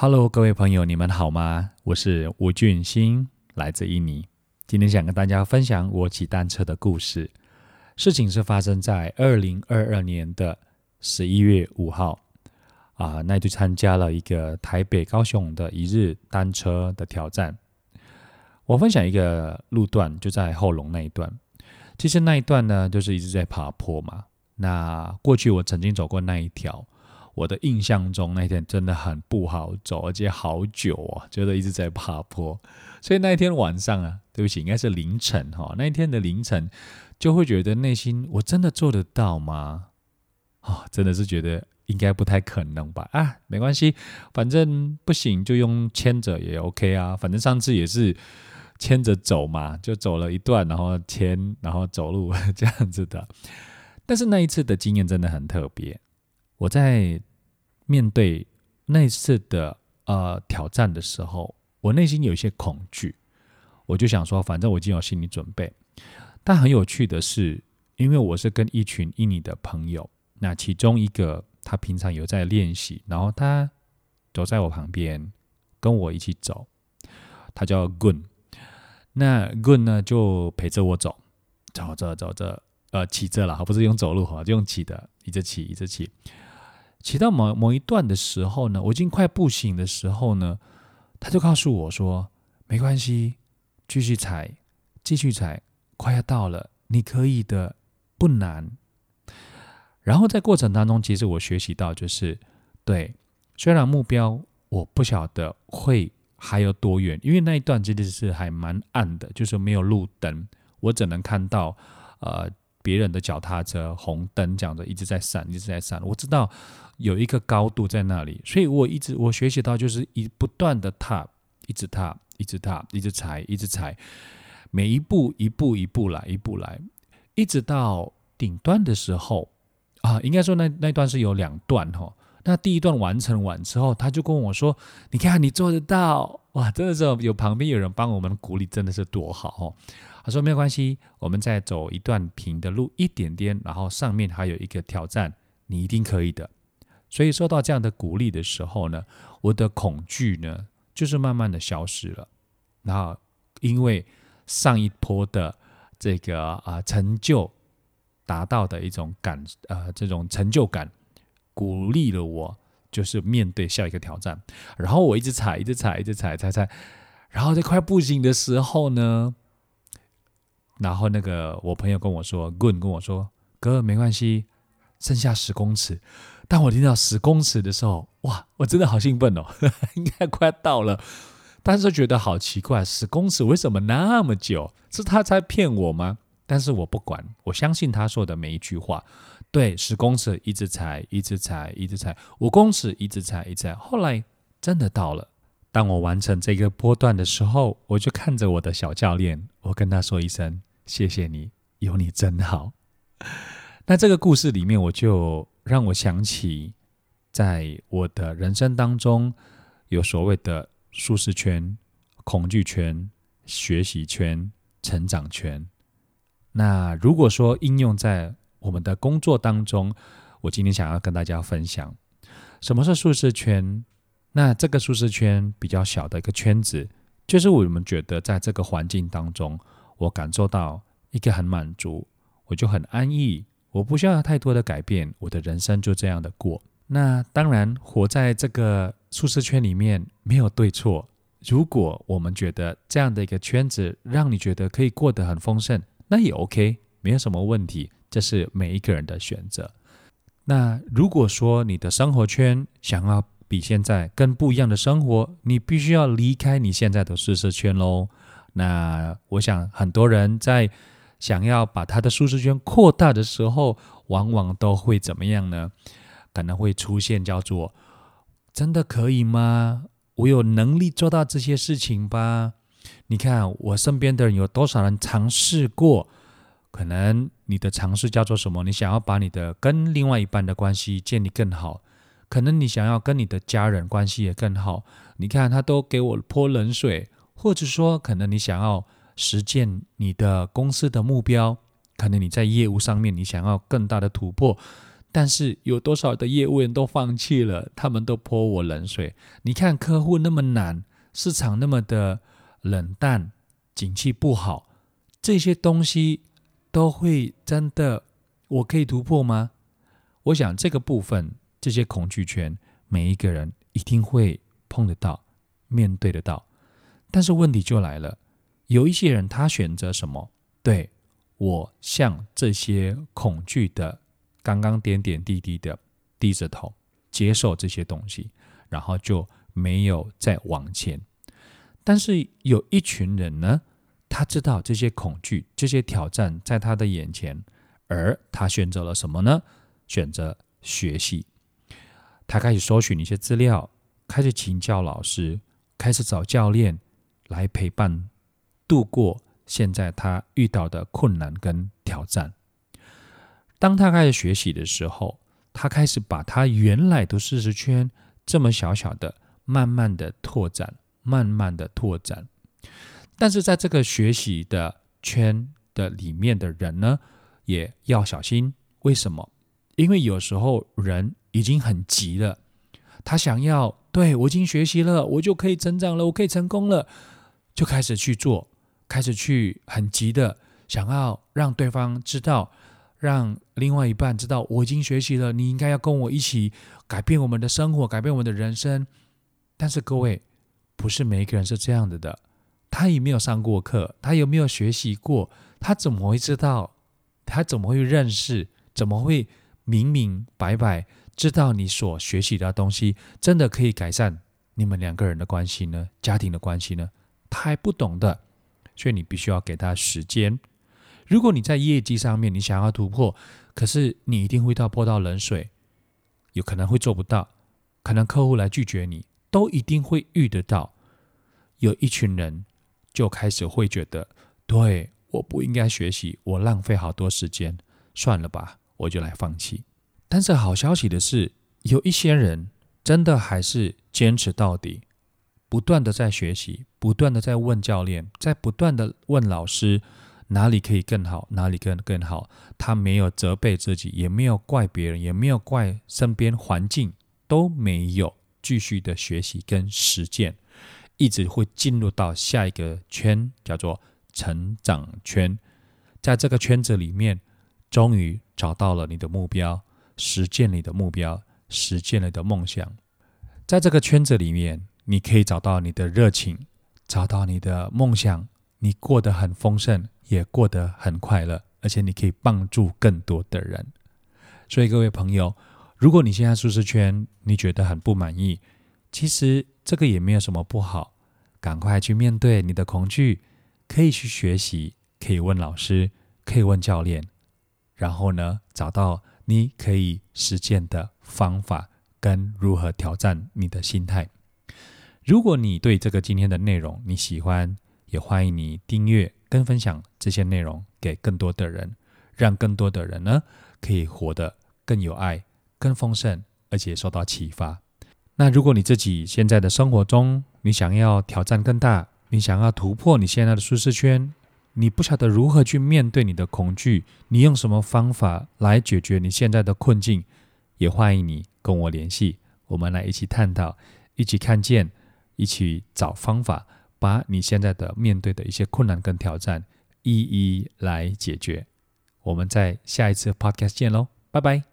Hello，各位朋友，你们好吗？我是吴俊兴，来自印尼。今天想跟大家分享我骑单车的故事。事情是发生在二零二二年的十一月五号啊，那就参加了一个台北高雄的一日单车的挑战。我分享一个路段，就在后龙那一段。其实那一段呢，就是一直在爬坡嘛。那过去我曾经走过那一条。我的印象中那天真的很不好走，而且好久哦，觉得一直在爬坡。所以那一天晚上啊，对不起，应该是凌晨哈。那一天的凌晨，就会觉得内心我真的做得到吗？啊，真的是觉得应该不太可能吧？啊，没关系，反正不行就用牵着也 OK 啊。反正上次也是牵着走嘛，就走了一段，然后牵，然后走路 这样子的。但是那一次的经验真的很特别，我在。面对那次的呃挑战的时候，我内心有一些恐惧，我就想说，反正我已经有心理准备。但很有趣的是，因为我是跟一群印尼的朋友，那其中一个他平常有在练习，然后他走在我旁边，跟我一起走，他叫 Gun。那 Gun 呢就陪着我走，走着走着，呃，骑着了，不是用走路哈，就用骑的，一直骑，一直。骑骑到某某一段的时候呢，我已经快不行的时候呢，他就告诉我说：“没关系，继续踩，继续踩，快要到了，你可以的，不难。”然后在过程当中，其实我学习到就是，对，虽然目标我不晓得会还有多远，因为那一段其实是还蛮暗的，就是没有路灯，我只能看到呃别人的脚踏车红灯这样子一直在闪，一直在闪，我知道。有一个高度在那里，所以我一直我学习到就是一不断的踏，一直踏，一直踏，一直踩，一直踩，每一步一步一步来，一步来，一直到顶端的时候啊，应该说那那段是有两段哈。那第一段完成完之后，他就跟我说：“你看你做得到哇！”真的是有旁边有人帮我们鼓励，真的是多好哦。他说：“没有关系，我们再走一段平的路，一点点，然后上面还有一个挑战，你一定可以的。”所以受到这样的鼓励的时候呢，我的恐惧呢，就是慢慢的消失了。然后因为上一波的这个啊成就达到的一种感呃这种成就感，鼓励了我，就是面对下一个挑战。然后我一直踩，一直踩，一直踩，踩踩。然后在快不行的时候呢，然后那个我朋友跟我说，Good 跟我说，哥没关系，剩下十公尺。当我听到十公尺的时候，哇，我真的好兴奋哦，应该快到了。但是觉得好奇怪，十公尺为什么那么久？是他在骗我吗？但是我不管，我相信他说的每一句话。对，十公尺一直踩，一直踩，一直踩；五公尺一直踩，一直踩。后来真的到了。当我完成这个波段的时候，我就看着我的小教练，我跟他说一声：“谢谢你，有你真好。”那这个故事里面，我就。让我想起，在我的人生当中，有所谓的舒适圈、恐惧圈、学习圈、成长圈。那如果说应用在我们的工作当中，我今天想要跟大家分享，什么是舒适圈？那这个舒适圈比较小的一个圈子，就是我们觉得在这个环境当中，我感受到一个很满足，我就很安逸。我不需要太多的改变，我的人生就这样的过。那当然，活在这个舒适圈里面没有对错。如果我们觉得这样的一个圈子让你觉得可以过得很丰盛，那也 OK，没有什么问题。这是每一个人的选择。那如果说你的生活圈想要比现在更不一样的生活，你必须要离开你现在的舒适圈喽。那我想很多人在。想要把他的舒适圈扩大的时候，往往都会怎么样呢？可能会出现叫做“真的可以吗？我有能力做到这些事情吧？”你看我身边的人有多少人尝试过？可能你的尝试叫做什么？你想要把你的跟另外一半的关系建立更好，可能你想要跟你的家人关系也更好。你看他都给我泼冷水，或者说可能你想要。实践你的公司的目标，可能你在业务上面你想要更大的突破，但是有多少的业务员都放弃了，他们都泼我冷水。你看客户那么难，市场那么的冷淡，景气不好，这些东西都会真的，我可以突破吗？我想这个部分，这些恐惧圈，每一个人一定会碰得到，面对得到。但是问题就来了，有一些人他选择什么？对我向这些恐惧的。刚刚点点滴滴的低着头接受这些东西，然后就没有再往前。但是有一群人呢，他知道这些恐惧、这些挑战在他的眼前，而他选择了什么呢？选择学习。他开始搜寻一些资料，开始请教老师，开始找教练来陪伴度过现在他遇到的困难跟挑战。当他开始学习的时候，他开始把他原来的知识圈这么小小的，慢慢的拓展，慢慢的拓展。但是在这个学习的圈的里面的人呢，也要小心。为什么？因为有时候人已经很急了，他想要对我已经学习了，我就可以成长了，我可以成功了，就开始去做，开始去很急的想要让对方知道。让另外一半知道我已经学习了，你应该要跟我一起改变我们的生活，改变我们的人生。但是各位，不是每一个人是这样子的。他也没有上过课，他有没有学习过？他怎么会知道？他怎么会认识？怎么会明明白白知道你所学习的东西真的可以改善你们两个人的关系呢？家庭的关系呢？他还不懂的，所以你必须要给他时间。如果你在业绩上面你想要突破，可是你一定会到泼到冷水，有可能会做不到，可能客户来拒绝你，都一定会遇得到。有一群人就开始会觉得，对，我不应该学习，我浪费好多时间，算了吧，我就来放弃。但是好消息的是，有一些人真的还是坚持到底，不断的在学习，不断的在问教练，在不断的问老师。哪里可以更好？哪里更更好？他没有责备自己，也没有怪别人，也没有怪身边环境，都没有继续的学习跟实践，一直会进入到下一个圈，叫做成长圈。在这个圈子里面，终于找到了你的目标，实践你的目标，实践你的梦想。在这个圈子里面，你可以找到你的热情，找到你的梦想，你过得很丰盛。也过得很快乐，而且你可以帮助更多的人。所以各位朋友，如果你现在舒适圈你觉得很不满意，其实这个也没有什么不好。赶快去面对你的恐惧，可以去学习，可以问老师，可以问教练，然后呢，找到你可以实践的方法跟如何挑战你的心态。如果你对这个今天的内容你喜欢，也欢迎你订阅跟分享这些内容给更多的人，让更多的人呢可以活得更有爱、更丰盛，而且受到启发。那如果你自己现在的生活中，你想要挑战更大，你想要突破你现在的舒适圈，你不晓得如何去面对你的恐惧，你用什么方法来解决你现在的困境，也欢迎你跟我联系，我们来一起探讨，一起看见，一起找方法。把你现在的面对的一些困难跟挑战一一来解决。我们在下一次 podcast 见喽，拜拜。